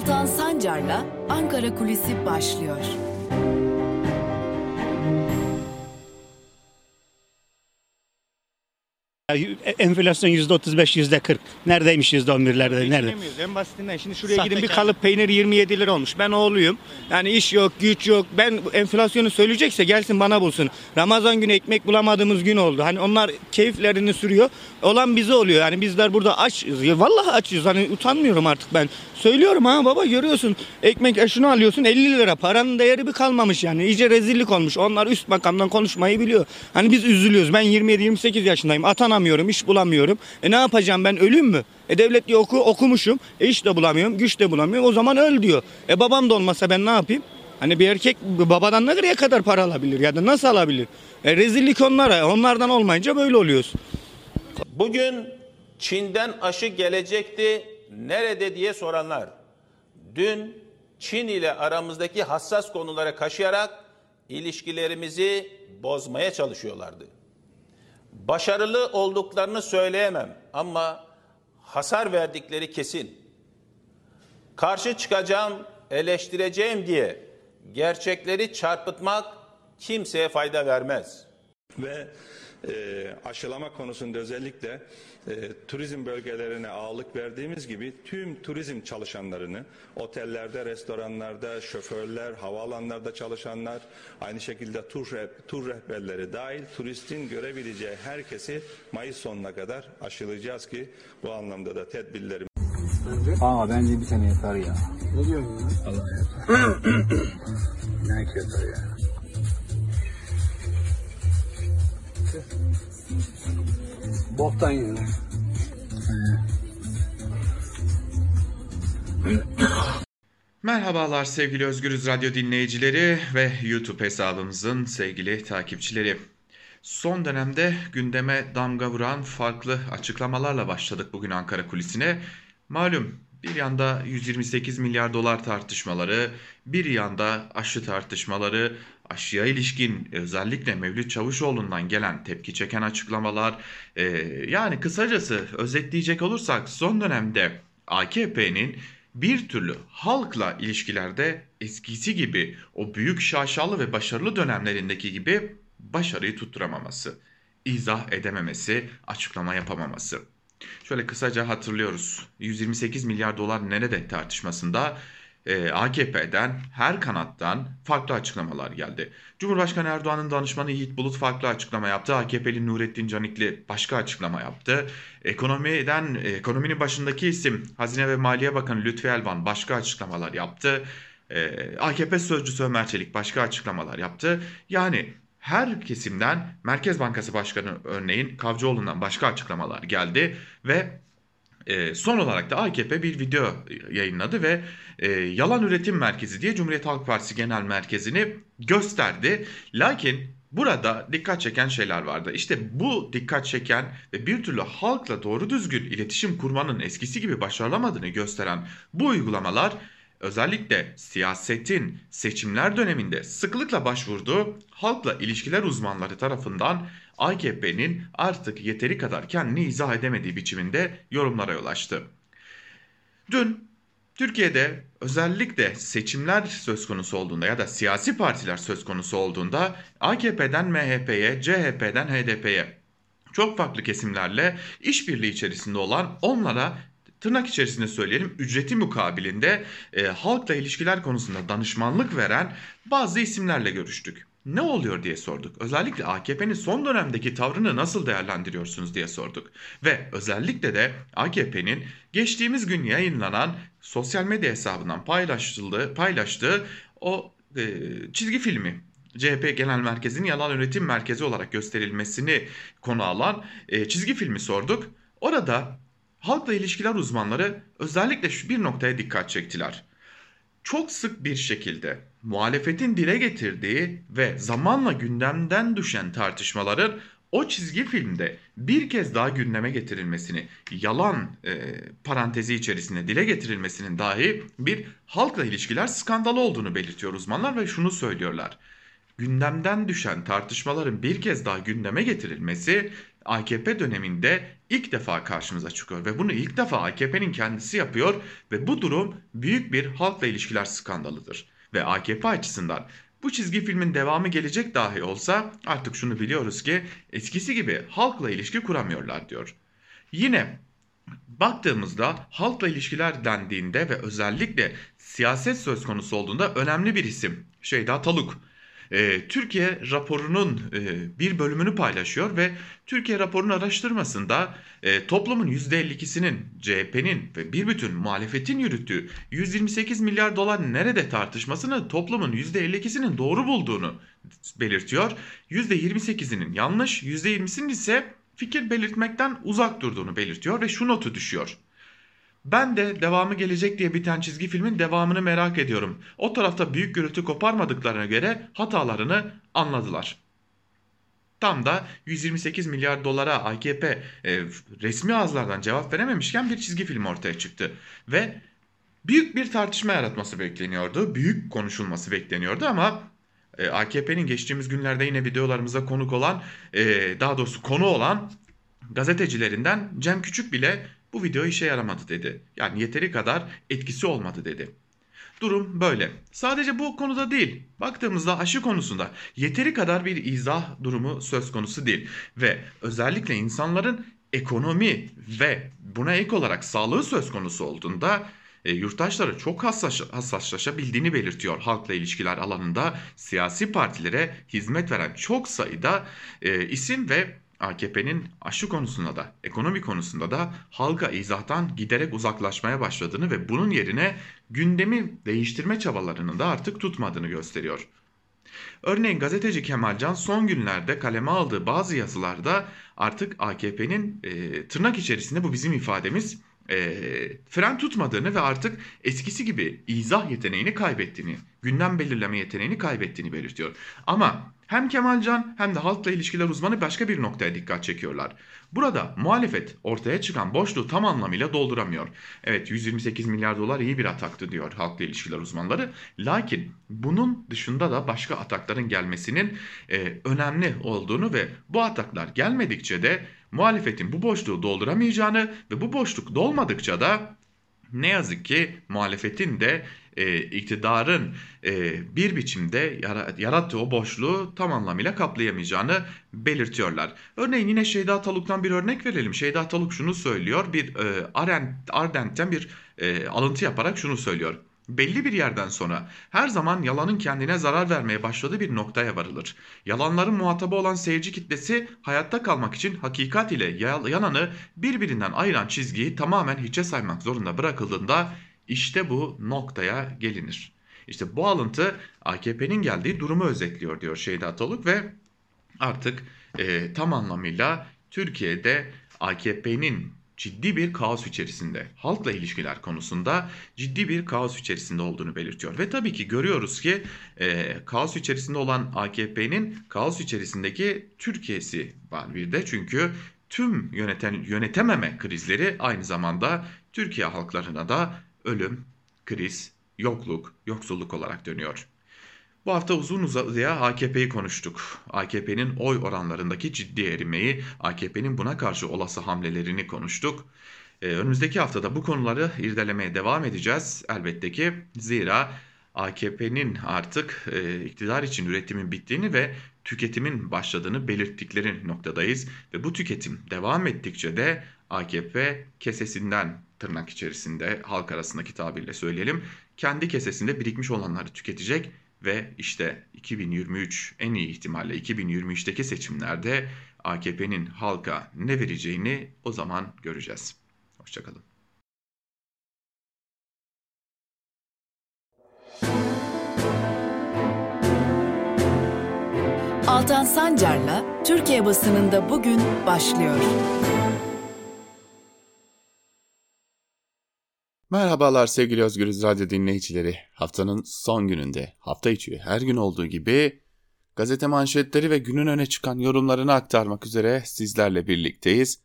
Altan Sancar'la Ankara Kulisi başlıyor. Enflasyon yüzde otuz beş, yüzde kırk. Neredeymiş yüzde on birlerde? Nerede? Geçinemiyoruz en basitinden. Şimdi şuraya gidin bir kalıp peynir 27 lira olmuş. Ben oğluyum. Yani iş yok, güç yok. Ben enflasyonu söyleyecekse gelsin bana bulsun. Ramazan günü ekmek bulamadığımız gün oldu. Hani onlar keyiflerini sürüyor. Olan bize oluyor. Yani bizler burada açız. Ya vallahi açız. Hani utanmıyorum artık ben. Söylüyorum ha baba görüyorsun. Ekmek e, şunu alıyorsun 50 lira. Paranın değeri bir kalmamış yani. İyice rezillik olmuş. Onlar üst makamdan konuşmayı biliyor. Hani biz üzülüyoruz. Ben 27-28 yaşındayım. Atanamıyorum, iş bulamıyorum. E ne yapacağım ben ölüm mü? E devlet diyor oku, okumuşum. E iş de bulamıyorum, güç de bulamıyorum. O zaman öl diyor. E babam da olmasa ben ne yapayım? Hani bir erkek babadan nereye kadar para alabilir ya da nasıl alabilir? E rezillik onlara. Onlardan olmayınca böyle oluyoruz. Bugün Çin'den aşı gelecekti nerede diye soranlar dün Çin ile aramızdaki hassas konulara kaşıyarak ilişkilerimizi bozmaya çalışıyorlardı. Başarılı olduklarını söyleyemem ama hasar verdikleri kesin. Karşı çıkacağım, eleştireceğim diye gerçekleri çarpıtmak kimseye fayda vermez. ve e, aşılama konusunda özellikle e, turizm bölgelerine ağırlık verdiğimiz gibi tüm turizm çalışanlarını otellerde, restoranlarda, şoförler, havaalanlarda çalışanlar, aynı şekilde tur, reh- tur rehberleri dahil turistin görebileceği herkesi Mayıs sonuna kadar aşılayacağız ki bu anlamda da tedbirlerimiz Ama bence bir sene yeter ya. Ne diyorsun ya? Allah yeter. ne yeter ya. Boktan yani. Merhabalar sevgili Özgürüz Radyo dinleyicileri ve YouTube hesabımızın sevgili takipçileri. Son dönemde gündeme damga vuran farklı açıklamalarla başladık bugün Ankara kulisine. Malum bir yanda 128 milyar dolar tartışmaları, bir yanda aşı tartışmaları, aşıya ilişkin özellikle Mevlüt Çavuşoğlu'ndan gelen tepki çeken açıklamalar. Ee, yani kısacası özetleyecek olursak son dönemde AKP'nin bir türlü halkla ilişkilerde eskisi gibi o büyük şaşalı ve başarılı dönemlerindeki gibi başarıyı tutturamaması, izah edememesi, açıklama yapamaması. Şöyle kısaca hatırlıyoruz. 128 milyar dolar nerede tartışmasında e, AKP'den her kanattan farklı açıklamalar geldi. Cumhurbaşkanı Erdoğan'ın danışmanı Yiğit Bulut farklı açıklama yaptı. AKP'li Nurettin Canikli başka açıklama yaptı. Ekonomiden ekonominin başındaki isim Hazine ve Maliye Bakanı Lütfi Elvan başka açıklamalar yaptı. E, AKP sözcüsü Ömer Çelik başka açıklamalar yaptı. Yani her kesimden Merkez Bankası Başkanı örneğin Kavcıoğlu'ndan başka açıklamalar geldi ve e, son olarak da AKP bir video yayınladı ve e, Yalan Üretim Merkezi diye Cumhuriyet Halk Partisi Genel Merkezi'ni gösterdi. Lakin burada dikkat çeken şeyler vardı. İşte bu dikkat çeken ve bir türlü halkla doğru düzgün iletişim kurmanın eskisi gibi başarılamadığını gösteren bu uygulamalar özellikle siyasetin seçimler döneminde sıklıkla başvurduğu halkla ilişkiler uzmanları tarafından AKP'nin artık yeteri kadar kendini izah edemediği biçiminde yorumlara yol açtı. Dün Türkiye'de özellikle seçimler söz konusu olduğunda ya da siyasi partiler söz konusu olduğunda AKP'den MHP'ye, CHP'den HDP'ye çok farklı kesimlerle işbirliği içerisinde olan onlara tırnak içerisinde söyleyelim ücreti mukabilinde e, halkla ilişkiler konusunda danışmanlık veren bazı isimlerle görüştük. Ne oluyor diye sorduk. Özellikle AKP'nin son dönemdeki tavrını nasıl değerlendiriyorsunuz diye sorduk. Ve özellikle de AKP'nin geçtiğimiz gün yayınlanan sosyal medya hesabından paylaştığı, paylaştığı o e, çizgi filmi CHP Genel Merkezi'nin yalan üretim merkezi olarak gösterilmesini konu alan e, çizgi filmi sorduk. Orada halkla ilişkiler uzmanları özellikle şu bir noktaya dikkat çektiler. Çok sık bir şekilde muhalefetin dile getirdiği ve zamanla gündemden düşen tartışmaların o çizgi filmde bir kez daha gündeme getirilmesini, yalan e, parantezi içerisinde dile getirilmesinin dahi bir halkla ilişkiler skandalı olduğunu belirtiyor uzmanlar ve şunu söylüyorlar gündemden düşen tartışmaların bir kez daha gündeme getirilmesi AKP döneminde ilk defa karşımıza çıkıyor ve bunu ilk defa AKP'nin kendisi yapıyor ve bu durum büyük bir halkla ilişkiler skandalıdır. Ve AKP açısından bu çizgi filmin devamı gelecek dahi olsa artık şunu biliyoruz ki eskisi gibi halkla ilişki kuramıyorlar diyor. Yine baktığımızda halkla ilişkiler dendiğinde ve özellikle siyaset söz konusu olduğunda önemli bir isim Şeyda Taluk. Ee, Türkiye raporunun e, bir bölümünü paylaşıyor ve Türkiye raporunun araştırmasında e, toplumun %52'sinin CHP'nin ve bir bütün muhalefetin yürüttüğü 128 milyar dolar nerede tartışmasını toplumun %52'sinin doğru bulduğunu belirtiyor. %28'inin yanlış, %20'sinin ise fikir belirtmekten uzak durduğunu belirtiyor ve şu notu düşüyor. Ben de devamı gelecek diye biten çizgi filmin devamını merak ediyorum. O tarafta büyük gürültü koparmadıklarına göre hatalarını anladılar. Tam da 128 milyar dolara AKP e, resmi ağızlardan cevap verememişken bir çizgi film ortaya çıktı. Ve büyük bir tartışma yaratması bekleniyordu. Büyük konuşulması bekleniyordu ama e, AKP'nin geçtiğimiz günlerde yine videolarımıza konuk olan e, daha doğrusu konu olan gazetecilerinden Cem Küçük bile bu video işe yaramadı dedi. Yani yeteri kadar etkisi olmadı dedi. Durum böyle. Sadece bu konuda değil. Baktığımızda aşı konusunda yeteri kadar bir izah durumu söz konusu değil. Ve özellikle insanların ekonomi ve buna ek olarak sağlığı söz konusu olduğunda e, yurttaşları çok hassas, hassaslaşabildiğini belirtiyor halkla ilişkiler alanında siyasi partilere hizmet veren çok sayıda e, isim ve AKP'nin aşı konusunda da ekonomi konusunda da halka izahtan giderek uzaklaşmaya başladığını ve bunun yerine gündemi değiştirme çabalarının da artık tutmadığını gösteriyor. Örneğin gazeteci Kemalcan son günlerde kaleme aldığı bazı yazılarda artık AKP'nin e, tırnak içerisinde bu bizim ifademiz e, fren tutmadığını ve artık eskisi gibi izah yeteneğini kaybettiğini, gündem belirleme yeteneğini kaybettiğini belirtiyor. Ama hem Kemalcan hem de halkla ilişkiler uzmanı başka bir noktaya dikkat çekiyorlar. Burada muhalefet ortaya çıkan boşluğu tam anlamıyla dolduramıyor. Evet 128 milyar dolar iyi bir ataktı diyor halkla ilişkiler uzmanları. Lakin bunun dışında da başka atakların gelmesinin e, önemli olduğunu ve bu ataklar gelmedikçe de muhalefetin bu boşluğu dolduramayacağını ve bu boşluk dolmadıkça da ne yazık ki muhalefetin de e, iktidarın e, bir biçimde yarattığı o boşluğu tam anlamıyla kaplayamayacağını belirtiyorlar. Örneğin yine Şeyda Taluk'tan bir örnek verelim. Şeyda Taluk şunu söylüyor. Bir e, Ardent'ten bir e, alıntı yaparak şunu söylüyor belli bir yerden sonra her zaman yalanın kendine zarar vermeye başladığı bir noktaya varılır. Yalanların muhatabı olan seyirci kitlesi hayatta kalmak için hakikat ile yalanı birbirinden ayıran çizgiyi tamamen hiçe saymak zorunda bırakıldığında işte bu noktaya gelinir. İşte bu alıntı AKP'nin geldiği durumu özetliyor diyor Şeyda Toluk ve artık e, tam anlamıyla Türkiye'de AKP'nin ciddi bir kaos içerisinde, halkla ilişkiler konusunda ciddi bir kaos içerisinde olduğunu belirtiyor. Ve tabii ki görüyoruz ki e, kaos içerisinde olan AKP'nin kaos içerisindeki Türkiye'si var bir de. Çünkü tüm yöneten, yönetememe krizleri aynı zamanda Türkiye halklarına da ölüm, kriz, yokluk, yoksulluk olarak dönüyor. Bu hafta uzun uzadıya AKP'yi konuştuk. AKP'nin oy oranlarındaki ciddi erimeyi, AKP'nin buna karşı olası hamlelerini konuştuk. Ee, önümüzdeki haftada bu konuları irdelemeye devam edeceğiz elbette ki. Zira AKP'nin artık e, iktidar için üretimin bittiğini ve tüketimin başladığını belirttikleri noktadayız. Ve bu tüketim devam ettikçe de AKP kesesinden tırnak içerisinde halk arasındaki tabirle söyleyelim kendi kesesinde birikmiş olanları tüketecek ve işte 2023 en iyi ihtimalle 2023'teki seçimlerde AKP'nin halka ne vereceğini o zaman göreceğiz. Hoşçakalın. Altan Sancar'la Türkiye basınında bugün başlıyor. Merhabalar sevgili Özgürüz Radyo dinleyicileri. Haftanın son gününde, hafta içi her gün olduğu gibi gazete manşetleri ve günün öne çıkan yorumlarını aktarmak üzere sizlerle birlikteyiz.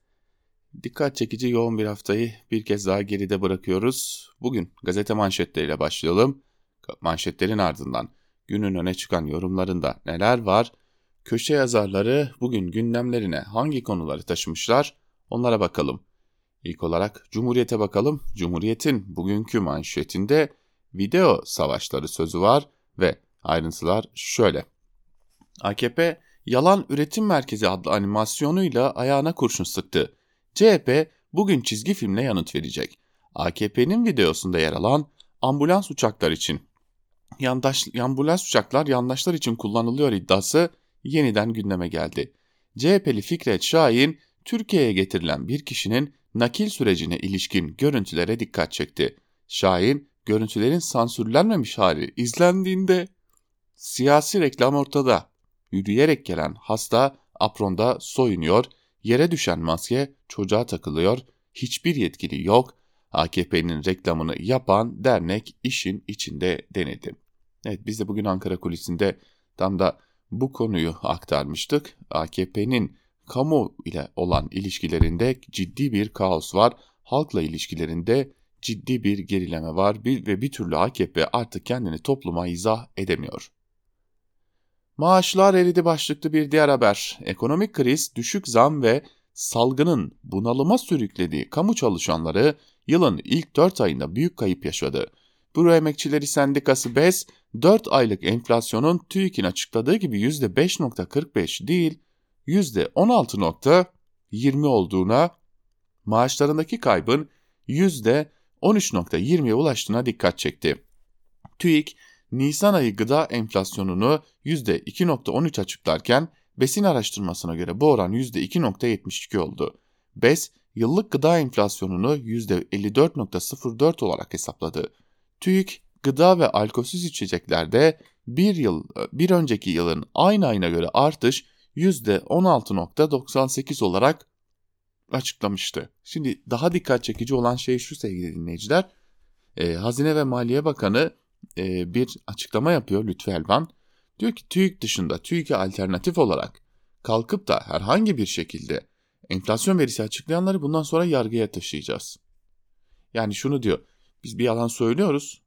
Dikkat çekici yoğun bir haftayı bir kez daha geride bırakıyoruz. Bugün gazete manşetleriyle başlayalım. Manşetlerin ardından günün öne çıkan yorumlarında neler var? köşe yazarları bugün gündemlerine hangi konuları taşımışlar onlara bakalım. İlk olarak Cumhuriyet'e bakalım. Cumhuriyet'in bugünkü manşetinde video savaşları sözü var ve ayrıntılar şöyle. AKP Yalan Üretim Merkezi adlı animasyonuyla ayağına kurşun sıktı. CHP bugün çizgi filmle yanıt verecek. AKP'nin videosunda yer alan ambulans uçaklar için yandaş, ambulans uçaklar yandaşlar için kullanılıyor iddiası yeniden gündeme geldi. CHP'li Fikret Şahin, Türkiye'ye getirilen bir kişinin nakil sürecine ilişkin görüntülere dikkat çekti. Şahin, görüntülerin sansürlenmemiş hali izlendiğinde siyasi reklam ortada. Yürüyerek gelen hasta apronda soyunuyor, yere düşen maske çocuğa takılıyor, hiçbir yetkili yok, AKP'nin reklamını yapan dernek işin içinde denedi. Evet biz de bugün Ankara kulisinde tam da bu konuyu aktarmıştık. AKP'nin kamu ile olan ilişkilerinde ciddi bir kaos var. Halkla ilişkilerinde ciddi bir gerileme var ve bir türlü AKP artık kendini topluma izah edemiyor. Maaşlar eridi başlıklı bir diğer haber. Ekonomik kriz, düşük zam ve salgının bunalıma sürüklediği kamu çalışanları yılın ilk 4 ayında büyük kayıp yaşadı. Büro Emekçileri Sendikası BES, 4 aylık enflasyonun TÜİK'in açıkladığı gibi %5.45 değil, %16.20 olduğuna, maaşlarındaki kaybın %13.20'ye ulaştığına dikkat çekti. TÜİK, Nisan ayı gıda enflasyonunu %2.13 açıklarken Besin araştırmasına göre bu oran %2.72 oldu. BES, yıllık gıda enflasyonunu %54.04 olarak hesapladı. TÜİK, gıda ve alkolsüz içeceklerde bir yıl bir önceki yılın aynı ayına göre artış %16.98 olarak açıklamıştı. Şimdi daha dikkat çekici olan şey şu sevgili dinleyiciler. E, Hazine ve Maliye Bakanı e, bir açıklama yapıyor Lütfü Elvan. Diyor ki TÜİK dışında TÜİK'e alternatif olarak kalkıp da herhangi bir şekilde enflasyon verisi açıklayanları bundan sonra yargıya taşıyacağız. Yani şunu diyor. Biz bir yalan söylüyoruz.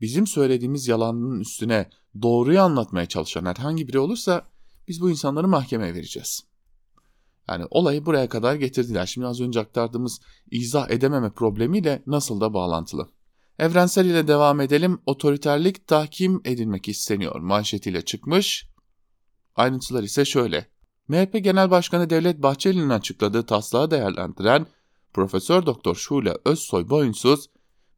Bizim söylediğimiz yalanın üstüne doğruyu anlatmaya çalışan herhangi biri olursa biz bu insanları mahkemeye vereceğiz. Yani olayı buraya kadar getirdiler. Şimdi az önce aktardığımız izah edememe problemiyle nasıl da bağlantılı. Evrensel ile devam edelim. Otoriterlik tahkim edilmek isteniyor manşetiyle çıkmış. Ayrıntılar ise şöyle. MHP Genel Başkanı Devlet Bahçeli'nin açıkladığı taslağı değerlendiren Profesör Doktor Şule Özsoy Boyunsuz,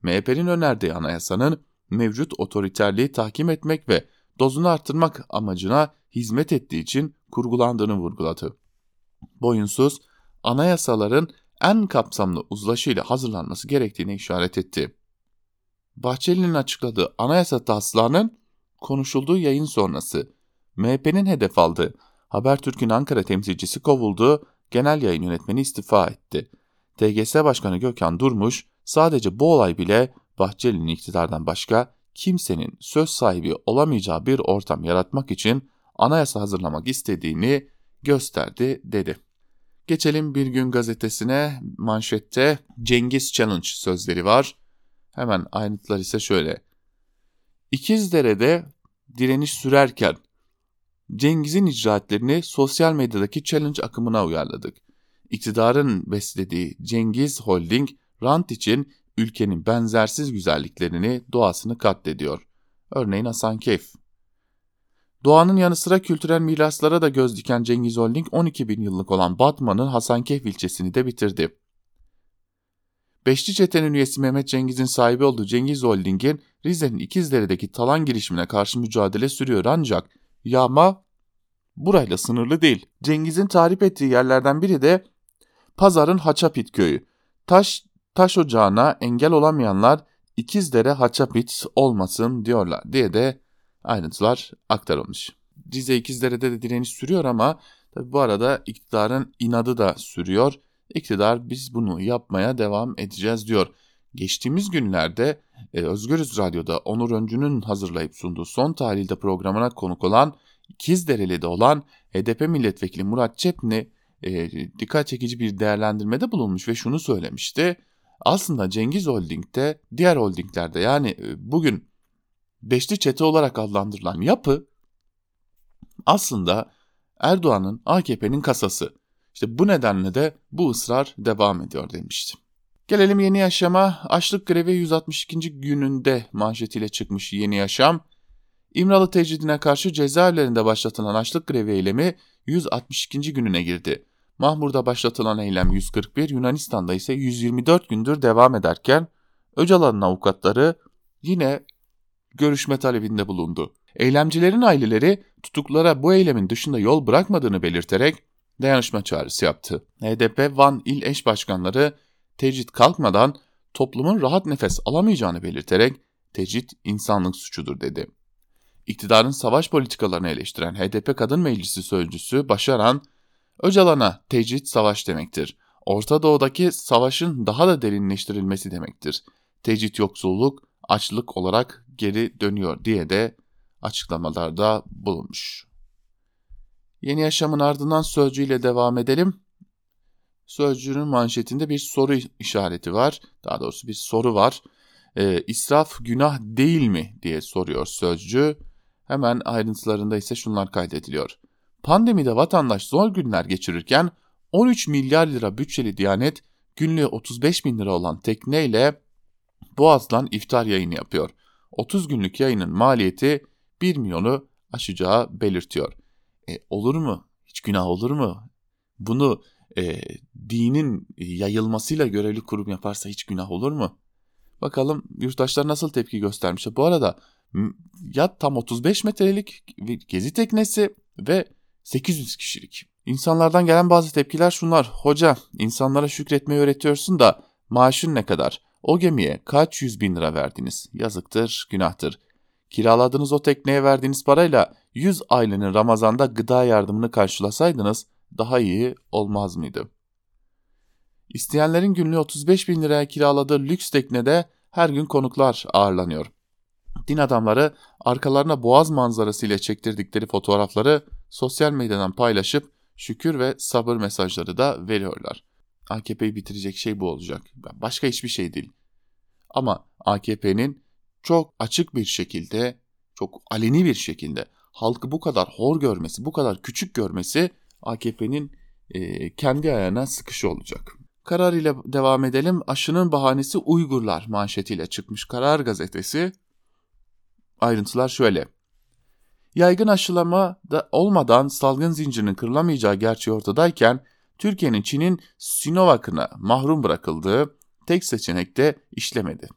MHP'nin önerdiği anayasanın mevcut otoriterliği tahkim etmek ve dozunu arttırmak amacına hizmet ettiği için kurgulandığını vurguladı. Boyunsuz, anayasaların en kapsamlı uzlaşıyla hazırlanması gerektiğini işaret etti. Bahçeli'nin açıkladığı anayasa taslağının konuşulduğu yayın sonrası MHP'nin hedef aldığı Habertürk'ün Ankara temsilcisi kovuldu, genel yayın yönetmeni istifa etti. TGS Başkanı Gökhan Durmuş sadece bu olay bile Bahçeli'nin iktidardan başka kimsenin söz sahibi olamayacağı bir ortam yaratmak için anayasa hazırlamak istediğini gösterdi dedi. Geçelim Bir Gün gazetesine manşette Cengiz Challenge sözleri var. Hemen ayrıntılar ise şöyle. İkizdere'de direniş sürerken Cengiz'in icraatlerini sosyal medyadaki challenge akımına uyarladık. İktidarın beslediği Cengiz Holding, rant için ülkenin benzersiz güzelliklerini, doğasını katlediyor. Örneğin Hasankeyf. Doğanın yanı sıra kültürel miraslara da göz diken Cengiz Holding 12 bin yıllık olan Batman'ın Hasankeyf ilçesini de bitirdi. Beşli çetenin üyesi Mehmet Cengiz'in sahibi olduğu Cengiz Holding'in Rize'nin İkizdere'deki talan girişimine karşı mücadele sürüyor ancak yağma burayla sınırlı değil. Cengiz'in tarif ettiği yerlerden biri de Pazar'ın Haçapit köyü. Taş, taş ocağına engel olamayanlar İkizdere Haçapit olmasın diyorlar diye de ayrıntılar aktarılmış. Rize İkizdere'de de direniş sürüyor ama tabi bu arada iktidarın inadı da sürüyor. İktidar biz bunu yapmaya devam edeceğiz diyor. Geçtiğimiz günlerde e, Özgürüz Radyo'da Onur Öncü'nün hazırlayıp sunduğu son tahlilde programına konuk olan İkizdereli'de olan HDP milletvekili Murat Çepni e, dikkat çekici bir değerlendirmede bulunmuş ve şunu söylemişti. Aslında Cengiz Holding'de diğer holdinglerde yani e, bugün beşli çete olarak adlandırılan yapı aslında Erdoğan'ın AKP'nin kasası. İşte bu nedenle de bu ısrar devam ediyor demişti. Gelelim Yeni Yaşam'a. Açlık grevi 162. gününde manşetiyle çıkmış Yeni Yaşam. İmralı tecridine karşı cezaevlerinde başlatılan açlık grevi eylemi 162. gününe girdi. Mahmur'da başlatılan eylem 141, Yunanistan'da ise 124 gündür devam ederken Öcalan'ın avukatları yine görüşme talebinde bulundu. Eylemcilerin aileleri tutuklara bu eylemin dışında yol bırakmadığını belirterek dayanışma çağrısı yaptı. HDP Van İl Eş Başkanları tecrit kalkmadan toplumun rahat nefes alamayacağını belirterek tecrit insanlık suçudur dedi. İktidarın savaş politikalarını eleştiren HDP Kadın Meclisi Sözcüsü Başaran, Öcalan'a tecrit savaş demektir. Orta Doğu'daki savaşın daha da derinleştirilmesi demektir. Tecrit yoksulluk, açlık olarak geri dönüyor diye de açıklamalarda bulunmuş. Yeni yaşamın ardından sözcüyle devam edelim. Sözcüğün manşetinde bir soru işareti var. Daha doğrusu bir soru var. E, israf günah değil mi diye soruyor sözcü. Hemen ayrıntılarında ise şunlar kaydediliyor. Pandemide vatandaş zor günler geçirirken 13 milyar lira bütçeli Diyanet günlüğü 35 bin lira olan tekneyle Boğaz'dan iftar yayını yapıyor. 30 günlük yayının maliyeti 1 milyonu aşacağı belirtiyor. E, olur mu? Hiç günah olur mu? Bunu e, dinin yayılmasıyla görevli kurum yaparsa hiç günah olur mu? Bakalım yurttaşlar nasıl tepki göstermişler. Bu arada ya tam 35 metrelik gezi teknesi ve 800 kişilik. İnsanlardan gelen bazı tepkiler şunlar. Hoca insanlara şükretmeyi öğretiyorsun da maaşın ne kadar? O gemiye kaç yüz bin lira verdiniz? Yazıktır, günahtır. Kiraladığınız o tekneye verdiğiniz parayla 100 ailenin Ramazan'da gıda yardımını karşılasaydınız daha iyi olmaz mıydı? İsteyenlerin günlüğü 35 bin liraya kiraladığı lüks teknede her gün konuklar ağırlanıyor. Din adamları arkalarına boğaz manzarası ile çektirdikleri fotoğrafları sosyal medyadan paylaşıp şükür ve sabır mesajları da veriyorlar. AKP'yi bitirecek şey bu olacak. Başka hiçbir şey değil. Ama AKP'nin çok açık bir şekilde, çok aleni bir şekilde halkı bu kadar hor görmesi, bu kadar küçük görmesi AKP'nin e, kendi ayağına sıkışı olacak. Karar ile devam edelim. Aşının bahanesi Uygurlar manşetiyle çıkmış Karar gazetesi. Ayrıntılar şöyle. Yaygın aşılama da olmadan salgın zincirinin kırılamayacağı gerçeği ortadayken Türkiye'nin Çin'in Sinovac'ına mahrum bırakıldığı tek seçenek de işlemedi.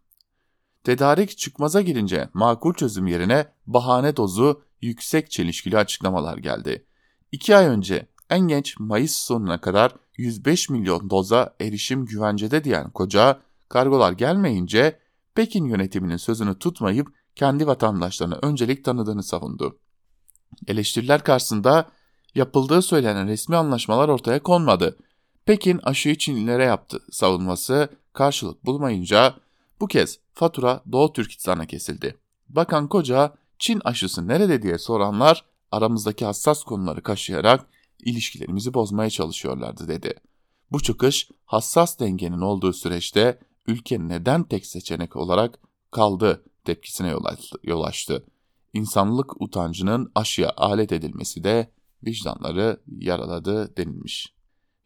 Tedarik çıkmaza girince makul çözüm yerine bahane dozu yüksek çelişkili açıklamalar geldi. İki ay önce en geç Mayıs sonuna kadar 105 milyon doza erişim güvencede diyen koca kargolar gelmeyince Pekin yönetiminin sözünü tutmayıp kendi vatandaşlarına öncelik tanıdığını savundu. Eleştiriler karşısında yapıldığı söylenen resmi anlaşmalar ortaya konmadı. Pekin aşıyı Çinlilere yaptı savunması karşılık bulmayınca bu kez fatura Doğu Türkistan'a kesildi. Bakan Koca Çin aşısı nerede diye soranlar aramızdaki hassas konuları kaşıyarak ilişkilerimizi bozmaya çalışıyorlardı dedi. Bu çıkış hassas dengenin olduğu süreçte ülke neden tek seçenek olarak kaldı tepkisine yol açtı. İnsanlık utancının aşıya alet edilmesi de vicdanları yaraladı denilmiş.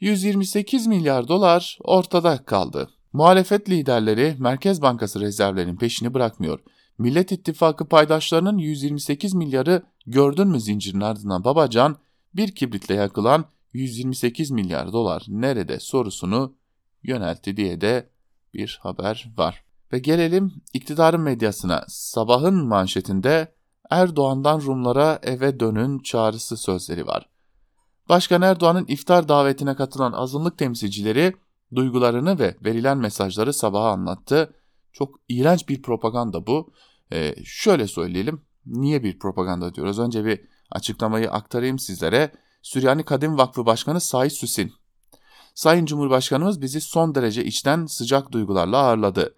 128 milyar dolar ortada kaldı. Muhalefet liderleri Merkez Bankası rezervlerinin peşini bırakmıyor. Millet İttifakı paydaşlarının 128 milyarı gördün mü zincirin ardından babacan bir kibritle yakılan 128 milyar dolar nerede sorusunu yöneltti diye de bir haber var. Ve gelelim iktidarın medyasına. Sabahın manşetinde Erdoğan'dan Rumlara eve dönün çağrısı sözleri var. Başkan Erdoğan'ın iftar davetine katılan azınlık temsilcileri duygularını ve verilen mesajları sabaha anlattı. Çok iğrenç bir propaganda bu. Ee, şöyle söyleyelim. Niye bir propaganda diyoruz? Önce bir açıklamayı aktarayım sizlere. Süryani Kadim Vakfı Başkanı Said Süsin. Sayın Cumhurbaşkanımız bizi son derece içten sıcak duygularla ağırladı.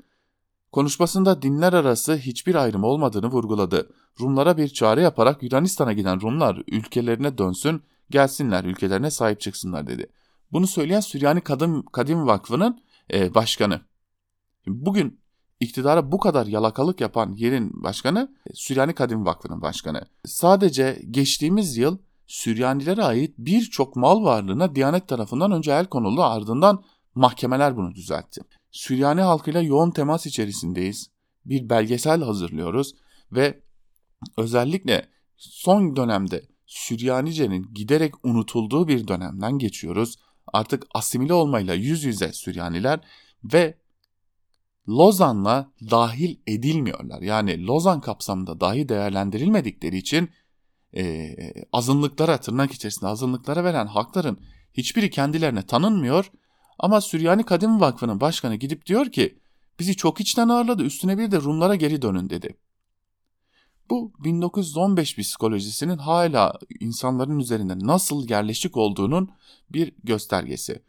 Konuşmasında dinler arası hiçbir ayrım olmadığını vurguladı. Rumlara bir çağrı yaparak Yunanistan'a giden Rumlar ülkelerine dönsün, gelsinler ülkelerine sahip çıksınlar dedi. Bunu söyleyen Süryani Kadim, Kadim Vakfı'nın e, başkanı. Bugün iktidara bu kadar yalakalık yapan yerin başkanı Süryani Kadim Vakfı'nın başkanı. Sadece geçtiğimiz yıl Süryanilere ait birçok mal varlığına Diyanet tarafından önce el konuldu ardından mahkemeler bunu düzeltti. Süryani halkıyla yoğun temas içerisindeyiz. Bir belgesel hazırlıyoruz ve özellikle son dönemde Süryanice'nin giderek unutulduğu bir dönemden geçiyoruz. Artık asimile olmayla yüz yüze Süryaniler ve Lozan'la dahil edilmiyorlar. Yani Lozan kapsamında dahi değerlendirilmedikleri için e, azınlıklara tırnak içerisinde azınlıklara veren hakların hiçbiri kendilerine tanınmıyor. Ama Süryani Kadim Vakfı'nın başkanı gidip diyor ki bizi çok içten ağırladı üstüne bir de Rumlara geri dönün dedi. Bu 1915 psikolojisinin hala insanların üzerinde nasıl yerleşik olduğunun bir göstergesi.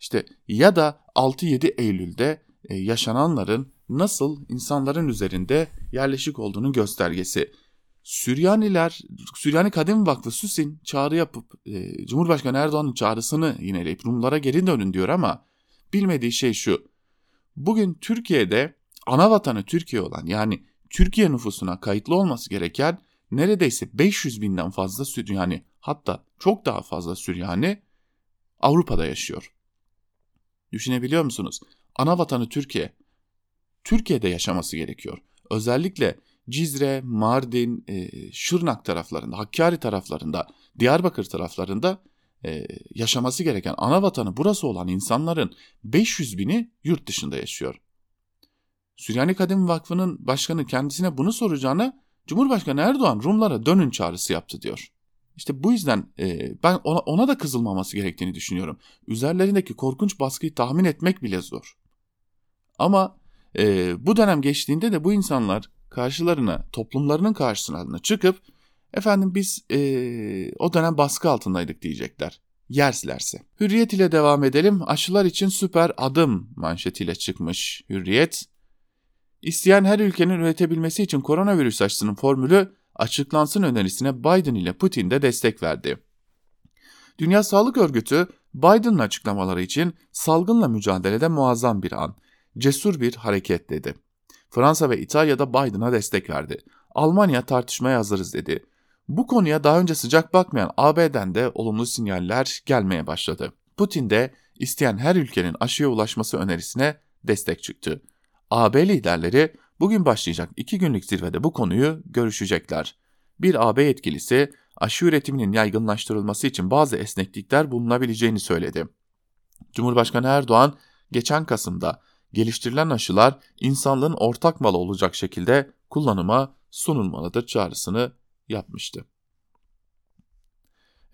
İşte ya da 6-7 Eylül'de e, yaşananların nasıl insanların üzerinde yerleşik olduğunun göstergesi. Süryaniler, Süryani Kadim Vakfı SÜSİN çağrı yapıp e, Cumhurbaşkanı Erdoğan'ın çağrısını yineleyip Rumlara geri dönün diyor ama bilmediği şey şu. Bugün Türkiye'de ana vatanı Türkiye olan yani Türkiye nüfusuna kayıtlı olması gereken neredeyse 500 binden fazla Süryani hatta çok daha fazla Süryani Avrupa'da yaşıyor. Düşünebiliyor musunuz? Ana vatanı Türkiye. Türkiye'de yaşaması gerekiyor. Özellikle Cizre, Mardin, e, Şırnak taraflarında, Hakkari taraflarında, Diyarbakır taraflarında e, yaşaması gereken ana vatanı burası olan insanların 500 bini yurt dışında yaşıyor. Süryani Kadim Vakfı'nın başkanı kendisine bunu soracağına Cumhurbaşkanı Erdoğan Rumlara dönün çağrısı yaptı diyor. İşte bu yüzden e, ben ona, ona da kızılmaması gerektiğini düşünüyorum. Üzerlerindeki korkunç baskıyı tahmin etmek bile zor. Ama e, bu dönem geçtiğinde de bu insanlar karşılarına, toplumlarının karşısına çıkıp efendim biz e, o dönem baskı altındaydık diyecekler. Yerslerse. Hürriyet ile devam edelim. Aşılar için süper adım manşetiyle çıkmış Hürriyet. İsteyen her ülkenin üretebilmesi için koronavirüs aşısının formülü açıklansın önerisine Biden ile Putin de destek verdi. Dünya Sağlık Örgütü Biden'ın açıklamaları için salgınla mücadelede muazzam bir an, cesur bir hareket dedi. Fransa ve İtalya da Biden'a destek verdi. Almanya tartışmaya hazırız dedi. Bu konuya daha önce sıcak bakmayan AB'den de olumlu sinyaller gelmeye başladı. Putin de isteyen her ülkenin aşıya ulaşması önerisine destek çıktı. AB liderleri bugün başlayacak iki günlük zirvede bu konuyu görüşecekler. Bir AB yetkilisi aşı üretiminin yaygınlaştırılması için bazı esneklikler bulunabileceğini söyledi. Cumhurbaşkanı Erdoğan geçen Kasım'da geliştirilen aşılar insanlığın ortak malı olacak şekilde kullanıma sunulmalıdır çağrısını yapmıştı.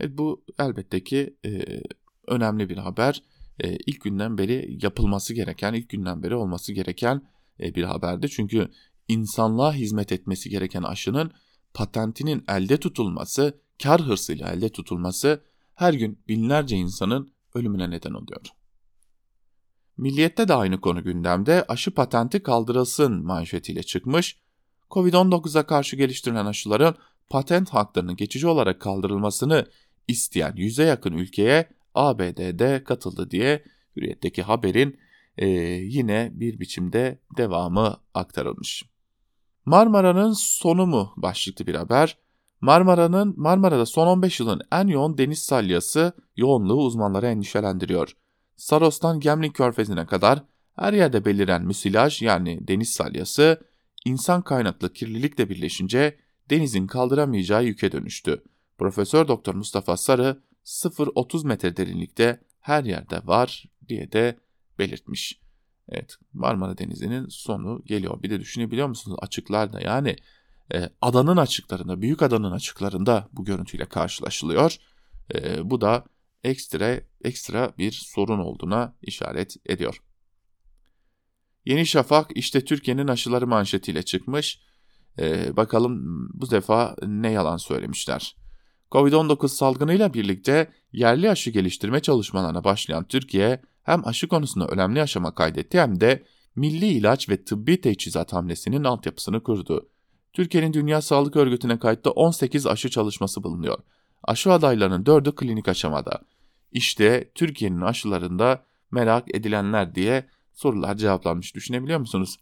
Evet, bu elbette ki e, önemli bir haber. E, ilk günden beri yapılması gereken, ilk günden beri olması gereken e, bir haberdi. Çünkü insanlığa hizmet etmesi gereken aşının patentinin elde tutulması, kar hırsıyla elde tutulması her gün binlerce insanın ölümüne neden oluyor. Milliyette de aynı konu gündemde aşı patenti kaldırılsın manşetiyle çıkmış. Covid-19'a karşı geliştirilen aşıların patent haklarının geçici olarak kaldırılmasını isteyen yüze yakın ülkeye ABD'de katıldı diye Hürriyet'teki haberin e, yine bir biçimde devamı aktarılmış. Marmara'nın sonu mu başlıklı bir haber. Marmara'nın Marmara'da son 15 yılın en yoğun deniz salyası yoğunluğu uzmanları endişelendiriyor. Saros'tan Gemlik Körfezi'ne kadar her yerde beliren müsilaj yani deniz salyası insan kaynaklı kirlilikle birleşince denizin kaldıramayacağı yüke dönüştü. Profesör Doktor Mustafa Sarı 0-30 metre derinlikte her yerde var diye de belirtmiş. Evet Marmara Denizi'nin sonu geliyor. Bir de düşünebiliyor musunuz açıklarda yani e, adanın açıklarında, büyük adanın açıklarında bu görüntüyle karşılaşılıyor. E, bu da ekstra ekstra bir sorun olduğuna işaret ediyor. Yeni Şafak işte Türkiye'nin aşıları manşetiyle çıkmış. Ee, bakalım bu defa ne yalan söylemişler. Covid-19 salgınıyla birlikte yerli aşı geliştirme çalışmalarına başlayan Türkiye hem aşı konusunda önemli aşama kaydetti hem de milli ilaç ve tıbbi teçhizat hamlesinin altyapısını kurdu. Türkiye'nin Dünya Sağlık Örgütü'ne kayıtta 18 aşı çalışması bulunuyor. Aşı adaylarının 4'ü klinik aşamada. İşte Türkiye'nin aşılarında merak edilenler diye sorular cevaplanmış. Düşünebiliyor musunuz?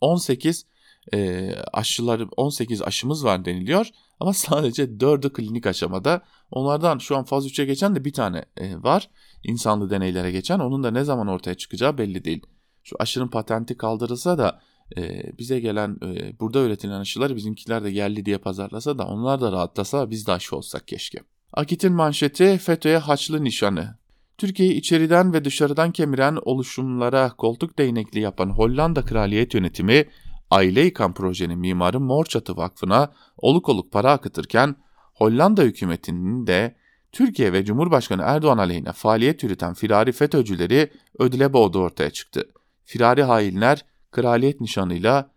18 e, aşıları 18 aşımız var deniliyor Ama sadece dördü klinik aşamada. Onlardan şu an faz 3'e geçen de bir tane e, var. İnsanlı deneylere geçen. Onun da ne zaman ortaya çıkacağı belli değil. Şu aşının patenti kaldırılsa da e, bize gelen e, burada üretilen aşıları bizimkiler de geldi diye pazarlasa da onlar da rahatlasa biz de aşı olsak keşke. Akit'in manşeti FETÖ'ye haçlı nişanı. Türkiye'yi içeriden ve dışarıdan kemiren oluşumlara koltuk değnekli yapan Hollanda kraliyet yönetimi aile yıkan projenin mimarı Morçatı Vakfı'na oluk oluk para akıtırken Hollanda hükümetinin de Türkiye ve Cumhurbaşkanı Erdoğan aleyhine faaliyet yürüten firari FETÖ'cüleri ödüle boğdu ortaya çıktı. Firari hainler kraliyet nişanıyla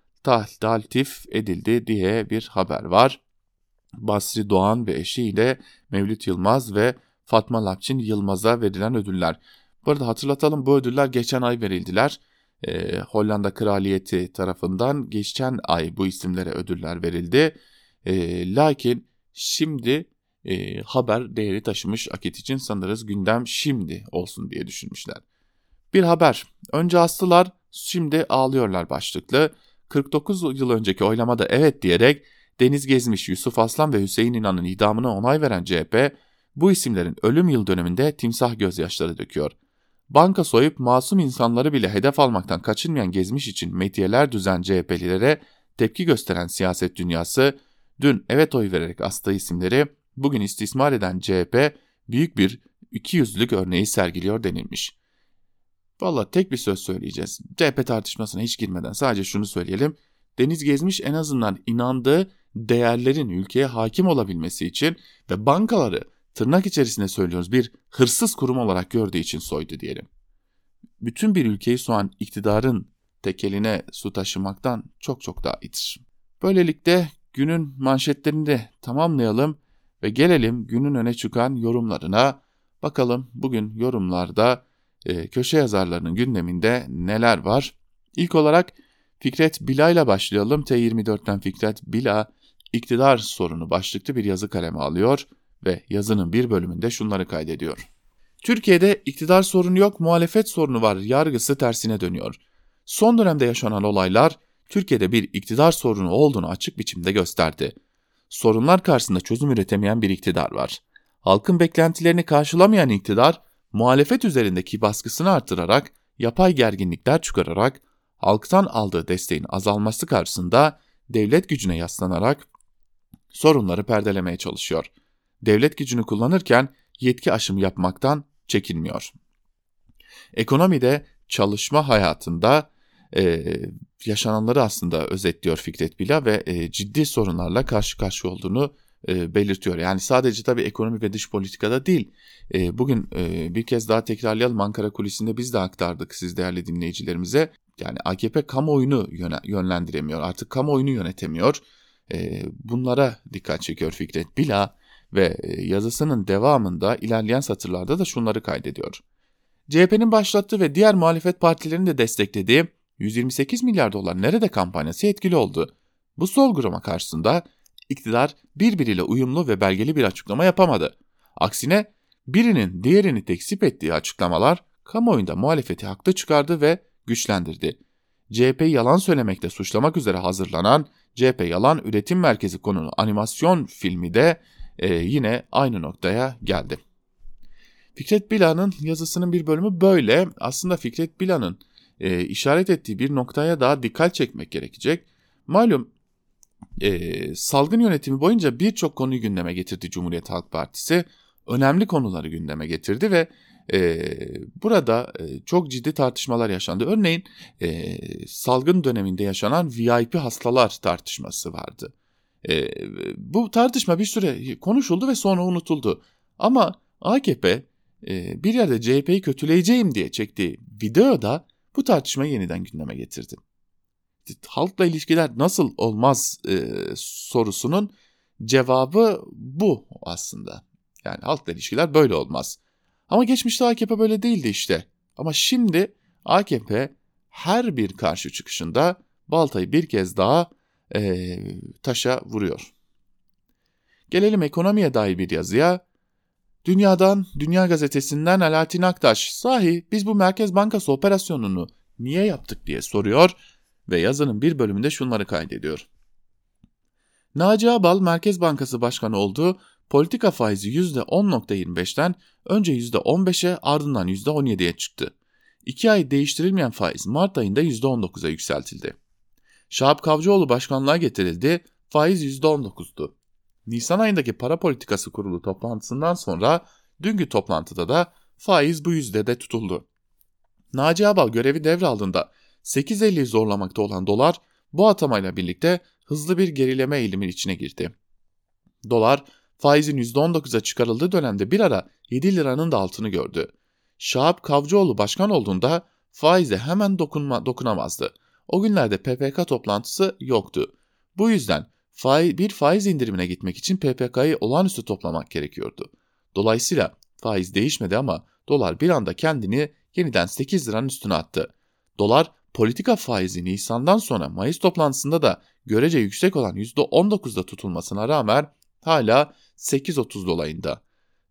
taltif edildi diye bir haber var. Basri Doğan ve eşiyle Mevlüt Yılmaz ve Fatma Lapçin Yılmaz'a verilen ödüller. Bu arada hatırlatalım bu ödüller geçen ay verildiler. Ee, Hollanda Kraliyeti tarafından geçen ay bu isimlere ödüller verildi. Ee, lakin şimdi e, haber değeri taşımış Akit için sanırız gündem şimdi olsun diye düşünmüşler. Bir haber. Önce astılar şimdi ağlıyorlar başlıklı. 49 yıl önceki oylamada evet diyerek Deniz Gezmiş, Yusuf Aslan ve Hüseyin İnan'ın idamına onay veren CHP, bu isimlerin ölüm yıl dönümünde timsah gözyaşları döküyor. Banka soyup masum insanları bile hedef almaktan kaçınmayan Gezmiş için metiyeler düzen CHP'lilere tepki gösteren siyaset dünyası, dün evet oy vererek astığı isimleri bugün istismar eden CHP büyük bir ikiyüzlülük örneği sergiliyor denilmiş. Valla tek bir söz söyleyeceğiz. CHP tartışmasına hiç girmeden sadece şunu söyleyelim. Deniz Gezmiş en azından inandığı değerlerin ülkeye hakim olabilmesi için ve bankaları tırnak içerisinde söylüyoruz bir hırsız kurum olarak gördüğü için soydu diyelim. Bütün bir ülkeyi soğan iktidarın tekeline su taşımaktan çok çok daha iyidir. Böylelikle günün manşetlerini de tamamlayalım ve gelelim günün öne çıkan yorumlarına. Bakalım bugün yorumlarda e, köşe yazarlarının gündeminde neler var? İlk olarak Fikret Bila ile başlayalım. T24'ten Fikret Bila iktidar sorunu başlıklı bir yazı kaleme alıyor ve yazının bir bölümünde şunları kaydediyor. Türkiye'de iktidar sorunu yok, muhalefet sorunu var yargısı tersine dönüyor. Son dönemde yaşanan olaylar Türkiye'de bir iktidar sorunu olduğunu açık biçimde gösterdi. Sorunlar karşısında çözüm üretemeyen bir iktidar var. Halkın beklentilerini karşılamayan iktidar, muhalefet üzerindeki baskısını artırarak, yapay gerginlikler çıkararak, halktan aldığı desteğin azalması karşısında devlet gücüne yaslanarak sorunları perdelemeye çalışıyor. Devlet gücünü kullanırken yetki aşımı yapmaktan çekinmiyor. Ekonomide, çalışma hayatında e, yaşananları aslında özetliyor Fikret Bila ve e, ciddi sorunlarla karşı karşıya olduğunu e, belirtiyor. Yani sadece tabii ekonomi ve dış politikada değil. E, bugün e, bir kez daha tekrarlayalım Ankara kulisinde biz de aktardık siz değerli dinleyicilerimize. Yani AKP kamuoyunu yönlendiremiyor artık kamuoyunu yönetemiyor. E, bunlara dikkat çekiyor Fikret Bila ve e, yazısının devamında ilerleyen satırlarda da şunları kaydediyor. CHP'nin başlattığı ve diğer muhalefet partilerinin de desteklediği 128 milyar dolar nerede kampanyası etkili oldu. Bu solgurama karşısında iktidar birbiriyle uyumlu ve belgeli bir açıklama yapamadı. Aksine birinin diğerini tekzip ettiği açıklamalar kamuoyunda muhalefeti haklı çıkardı ve güçlendirdi. CHP yalan söylemekle suçlamak üzere hazırlanan CHP Yalan Üretim Merkezi konulu animasyon filmi de e, yine aynı noktaya geldi. Fikret Bila'nın yazısının bir bölümü böyle. Aslında Fikret Bila'nın e, işaret ettiği bir noktaya daha dikkat çekmek gerekecek. Malum e, salgın yönetimi boyunca birçok konuyu gündeme getirdi Cumhuriyet Halk Partisi. Önemli konuları gündeme getirdi ve e, burada e, çok ciddi tartışmalar yaşandı. Örneğin e, salgın döneminde yaşanan VIP hastalar tartışması vardı. E, bu tartışma bir süre konuşuldu ve sonra unutuldu. Ama AKP e, bir yerde CHP'yi kötüleyeceğim diye çektiği videoda bu tartışmayı yeniden gündeme getirdi. Halkla ilişkiler nasıl olmaz e, sorusunun cevabı bu aslında. Yani halkla ilişkiler böyle olmaz. Ama geçmişte AKP böyle değildi işte. Ama şimdi AKP her bir karşı çıkışında baltayı bir kez daha e, taşa vuruyor. Gelelim ekonomiye dair bir yazıya. Dünyadan, Dünya Gazetesi'nden Alaaddin Aktaş, sahi biz bu Merkez Bankası operasyonunu niye yaptık diye soruyor ve yazının bir bölümünde şunları kaydediyor. Naci Abal Merkez Bankası Başkanı oldu. Politika faizi %10.25'ten önce %15'e ardından %17'ye çıktı. 2 ay değiştirilmeyen faiz Mart ayında %19'a yükseltildi. Şahap Kavcıoğlu başkanlığa getirildi. Faiz %19'du. Nisan ayındaki para politikası kurulu toplantısından sonra dünkü toplantıda da faiz bu yüzdede tutuldu. Naci Abal görevi devraldığında 8.50'yi zorlamakta olan dolar bu atamayla birlikte hızlı bir gerileme eğilimin içine girdi. Dolar faizin %19'a çıkarıldığı dönemde bir ara 7 liranın da altını gördü. Şahap Kavcıoğlu başkan olduğunda faize hemen dokunma, dokunamazdı. O günlerde PPK toplantısı yoktu. Bu yüzden bir faiz indirimine gitmek için PPK'yı olağanüstü toplamak gerekiyordu. Dolayısıyla faiz değişmedi ama dolar bir anda kendini yeniden 8 liranın üstüne attı. Dolar politika faizi Nisan'dan sonra Mayıs toplantısında da görece yüksek olan %19'da tutulmasına rağmen hala 8.30 dolayında.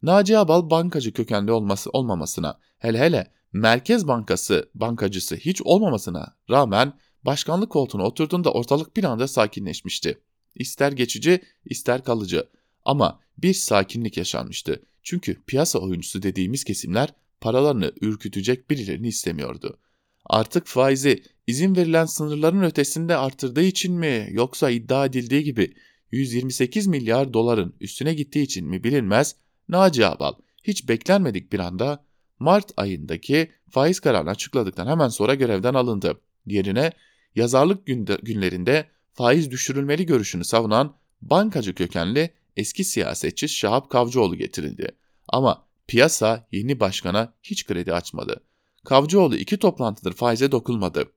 Naci Abal bankacı kökenli olması olmamasına, hele hele Merkez Bankası bankacısı hiç olmamasına rağmen başkanlık koltuğuna oturduğunda ortalık bir anda sakinleşmişti. İster geçici, ister kalıcı. Ama bir sakinlik yaşanmıştı. Çünkü piyasa oyuncusu dediğimiz kesimler paralarını ürkütecek birilerini istemiyordu. Artık faizi izin verilen sınırların ötesinde artırdığı için mi yoksa iddia edildiği gibi 128 milyar doların üstüne gittiği için mi bilinmez Naci Abal hiç beklenmedik bir anda Mart ayındaki faiz kararını açıkladıktan hemen sonra görevden alındı. Yerine yazarlık günlerinde faiz düşürülmeli görüşünü savunan bankacı kökenli eski siyasetçi Şahap Kavcıoğlu getirildi. Ama piyasa yeni başkana hiç kredi açmadı. Kavcıoğlu iki toplantıdır faize dokunmadı.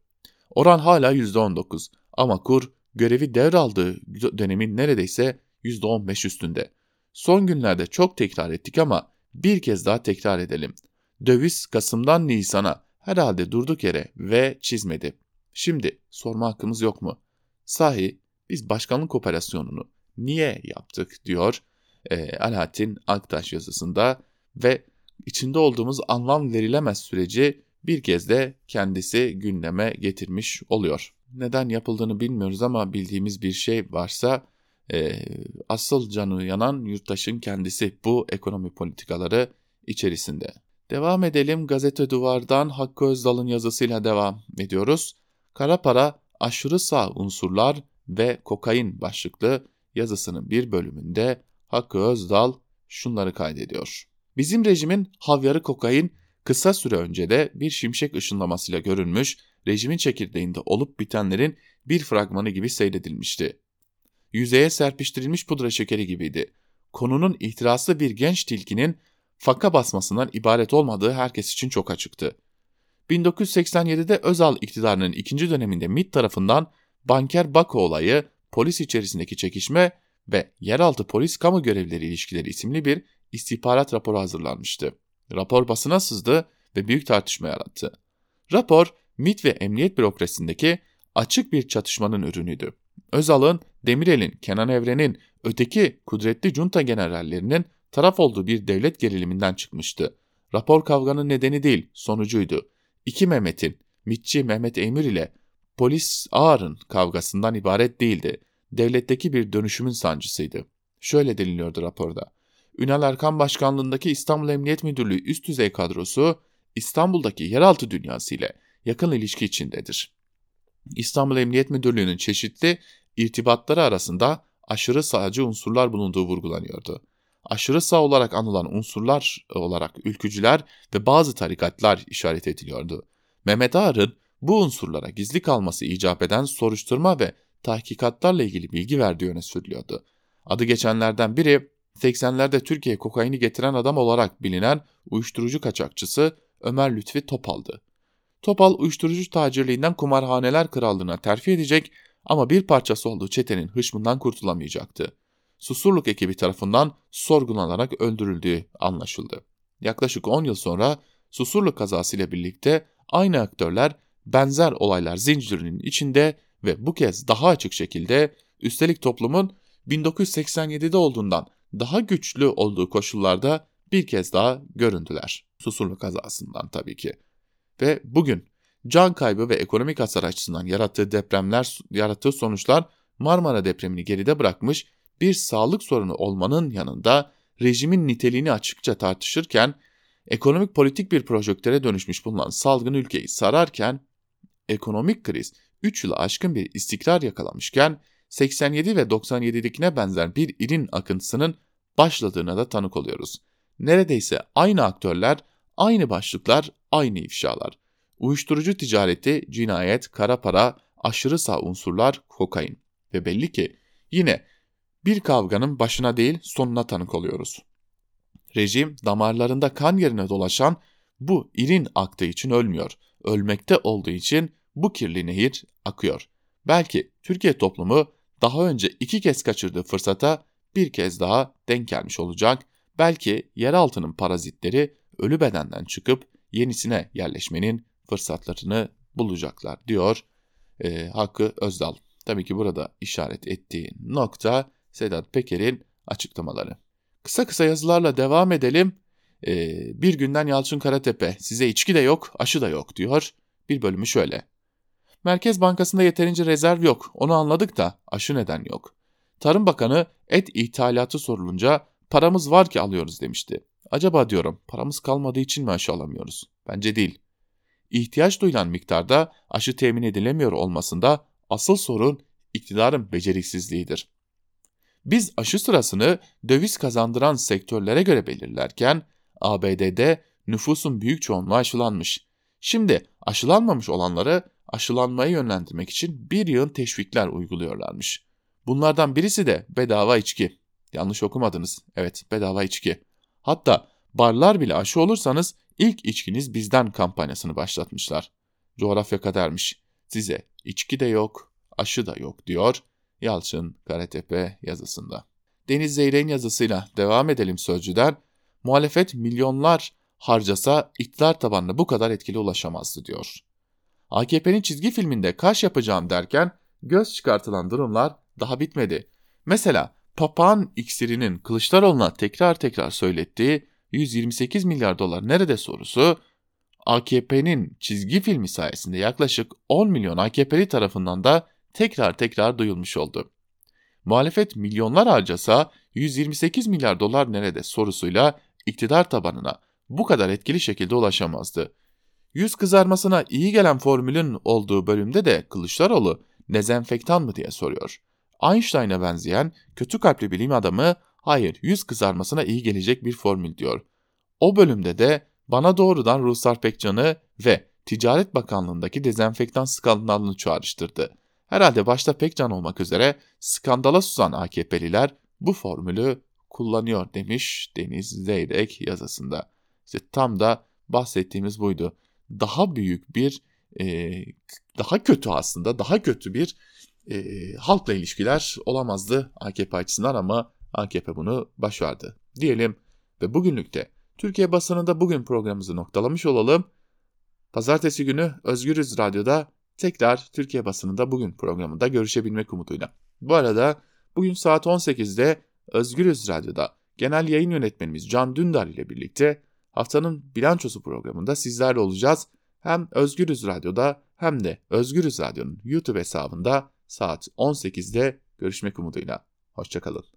Oran hala %19 ama kur görevi devraldığı dönemin neredeyse %15 üstünde. Son günlerde çok tekrar ettik ama bir kez daha tekrar edelim. Döviz Kasım'dan Nisan'a herhalde durduk yere ve çizmedi. Şimdi sorma hakkımız yok mu? Sahi biz başkanlık operasyonunu niye yaptık diyor e, Alaaddin Aktaş yazısında ve içinde olduğumuz anlam verilemez süreci bir kez de kendisi gündeme getirmiş oluyor. Neden yapıldığını bilmiyoruz ama bildiğimiz bir şey varsa e, asıl canı yanan yurttaşın kendisi bu ekonomi politikaları içerisinde. Devam edelim gazete duvardan Hakkı Özdal'ın yazısıyla devam ediyoruz. Kara para aşırı sağ unsurlar ve kokain başlıklı yazısının bir bölümünde Hakkı Özdal şunları kaydediyor. Bizim rejimin havyarı kokain kısa süre önce de bir şimşek ışınlamasıyla görünmüş, rejimin çekirdeğinde olup bitenlerin bir fragmanı gibi seyredilmişti. Yüzeye serpiştirilmiş pudra şekeri gibiydi. Konunun ihtiraslı bir genç tilkinin faka basmasından ibaret olmadığı herkes için çok açıktı. 1987'de Özal iktidarının ikinci döneminde MİT tarafından Banker Bako olayı, polis içerisindeki çekişme ve yeraltı polis kamu görevlileri ilişkileri isimli bir istihbarat raporu hazırlanmıştı. Rapor basına sızdı ve büyük tartışma yarattı. Rapor, MİT ve emniyet bürokrasisindeki açık bir çatışmanın ürünüydü. Özal'ın, Demirel'in, Kenan Evren'in, öteki kudretli junta generallerinin taraf olduğu bir devlet geriliminden çıkmıştı. Rapor kavganın nedeni değil, sonucuydu. İki Mehmet'in, MİTçi Mehmet Emir ile polis Ağar'ın kavgasından ibaret değildi. Devletteki bir dönüşümün sancısıydı. Şöyle deniliyordu raporda. Ünal Erkan başkanlığındaki İstanbul Emniyet Müdürlüğü üst düzey kadrosu İstanbul'daki yeraltı dünyası ile yakın ilişki içindedir. İstanbul Emniyet Müdürlüğü'nün çeşitli irtibatları arasında aşırı sağcı unsurlar bulunduğu vurgulanıyordu. Aşırı sağ olarak anılan unsurlar olarak ülkücüler ve bazı tarikatlar işaret ediliyordu. Mehmet Ağar'ın bu unsurlara gizli kalması icap eden soruşturma ve tahkikatlarla ilgili bilgi verdiği öne sürülüyordu. Adı geçenlerden biri 80'lerde Türkiye kokaini getiren adam olarak bilinen uyuşturucu kaçakçısı Ömer Lütfi Topal'dı. Topal uyuşturucu tacirliğinden kumarhaneler krallığına terfi edecek ama bir parçası olduğu çetenin hışmından kurtulamayacaktı. Susurluk ekibi tarafından sorgulanarak öldürüldüğü anlaşıldı. Yaklaşık 10 yıl sonra Susurluk kazasıyla birlikte aynı aktörler benzer olaylar zincirinin içinde ve bu kez daha açık şekilde üstelik toplumun 1987'de olduğundan daha güçlü olduğu koşullarda bir kez daha göründüler. Susurluk kazasından tabii ki. Ve bugün can kaybı ve ekonomik hasar açısından yarattığı depremler, yarattığı sonuçlar Marmara depremini geride bırakmış bir sağlık sorunu olmanın yanında rejimin niteliğini açıkça tartışırken ekonomik politik bir projektöre dönüşmüş bulunan salgın ülkeyi sararken ekonomik kriz 3 yılı aşkın bir istikrar yakalamışken 87 ve 97'dekine benzer bir irin akıntısının başladığına da tanık oluyoruz. Neredeyse aynı aktörler, aynı başlıklar, aynı ifşalar. Uyuşturucu ticareti, cinayet, kara para, aşırı sağ unsurlar, kokain. Ve belli ki yine bir kavganın başına değil sonuna tanık oluyoruz. Rejim damarlarında kan yerine dolaşan bu irin aktığı için ölmüyor. Ölmekte olduğu için bu kirli nehir akıyor. Belki Türkiye toplumu daha önce iki kez kaçırdığı fırsata bir kez daha denk gelmiş olacak. Belki yeraltının parazitleri ölü bedenden çıkıp yenisine yerleşmenin fırsatlarını bulacaklar diyor e, Hakkı Özdal. Tabii ki burada işaret ettiği nokta Sedat Peker'in açıklamaları. Kısa kısa yazılarla devam edelim. Ee, bir günden Yalçın Karatepe size içki de yok aşı da yok diyor. Bir bölümü şöyle. Merkez Bankası'nda yeterince rezerv yok onu anladık da aşı neden yok? Tarım Bakanı et ithalatı sorulunca paramız var ki alıyoruz demişti. Acaba diyorum paramız kalmadığı için mi aşı alamıyoruz? Bence değil. İhtiyaç duyulan miktarda aşı temin edilemiyor olmasında asıl sorun iktidarın beceriksizliğidir. Biz aşı sırasını döviz kazandıran sektörlere göre belirlerken ABD'de nüfusun büyük çoğunluğu aşılanmış. Şimdi aşılanmamış olanları aşılanmaya yönlendirmek için bir yığın teşvikler uyguluyorlarmış. Bunlardan birisi de bedava içki. Yanlış okumadınız. Evet bedava içki. Hatta barlar bile aşı olursanız ilk içkiniz bizden kampanyasını başlatmışlar. Coğrafya kadermiş. Size içki de yok, aşı da yok diyor Yalçın Karatepe yazısında. Deniz Zeyrek'in yazısıyla devam edelim sözcüden. Muhalefet milyonlar harcasa iktidar tabanına bu kadar etkili ulaşamazdı diyor. AKP'nin çizgi filminde kaş yapacağım derken göz çıkartılan durumlar daha bitmedi. Mesela papağan iksirinin Kılıçdaroğlu'na tekrar tekrar söylettiği 128 milyar dolar nerede sorusu AKP'nin çizgi filmi sayesinde yaklaşık 10 milyon AKP'li tarafından da tekrar tekrar duyulmuş oldu. Muhalefet milyonlar harcasa 128 milyar dolar nerede sorusuyla iktidar tabanına bu kadar etkili şekilde ulaşamazdı. Yüz kızarmasına iyi gelen formülün olduğu bölümde de Kılıçdaroğlu dezenfektan mı diye soruyor. Einstein'a benzeyen kötü kalpli bilim adamı hayır yüz kızarmasına iyi gelecek bir formül diyor. O bölümde de bana doğrudan Ruslar Pekcan'ı ve Ticaret Bakanlığı'ndaki dezenfektan skandalını çağrıştırdı. Herhalde başta Pekcan olmak üzere skandala susan AKP'liler bu formülü kullanıyor demiş Deniz Zeyrek yazısında. İşte tam da bahsettiğimiz buydu. Daha büyük bir, e, daha kötü aslında, daha kötü bir e, halkla ilişkiler olamazdı AKP açısından ama AKP bunu başardı diyelim. Ve bugünlükte Türkiye basınında bugün programımızı noktalamış olalım. Pazartesi günü Özgürüz Radyo'da tekrar Türkiye basınında bugün programında görüşebilmek umuduyla. Bu arada bugün saat 18'de Özgürüz Radyo'da genel yayın yönetmenimiz Can Dündar ile birlikte haftanın bilançosu programında sizlerle olacağız. Hem Özgürüz Radyo'da hem de Özgürüz Radyo'nun YouTube hesabında saat 18'de görüşmek umuduyla. Hoşçakalın.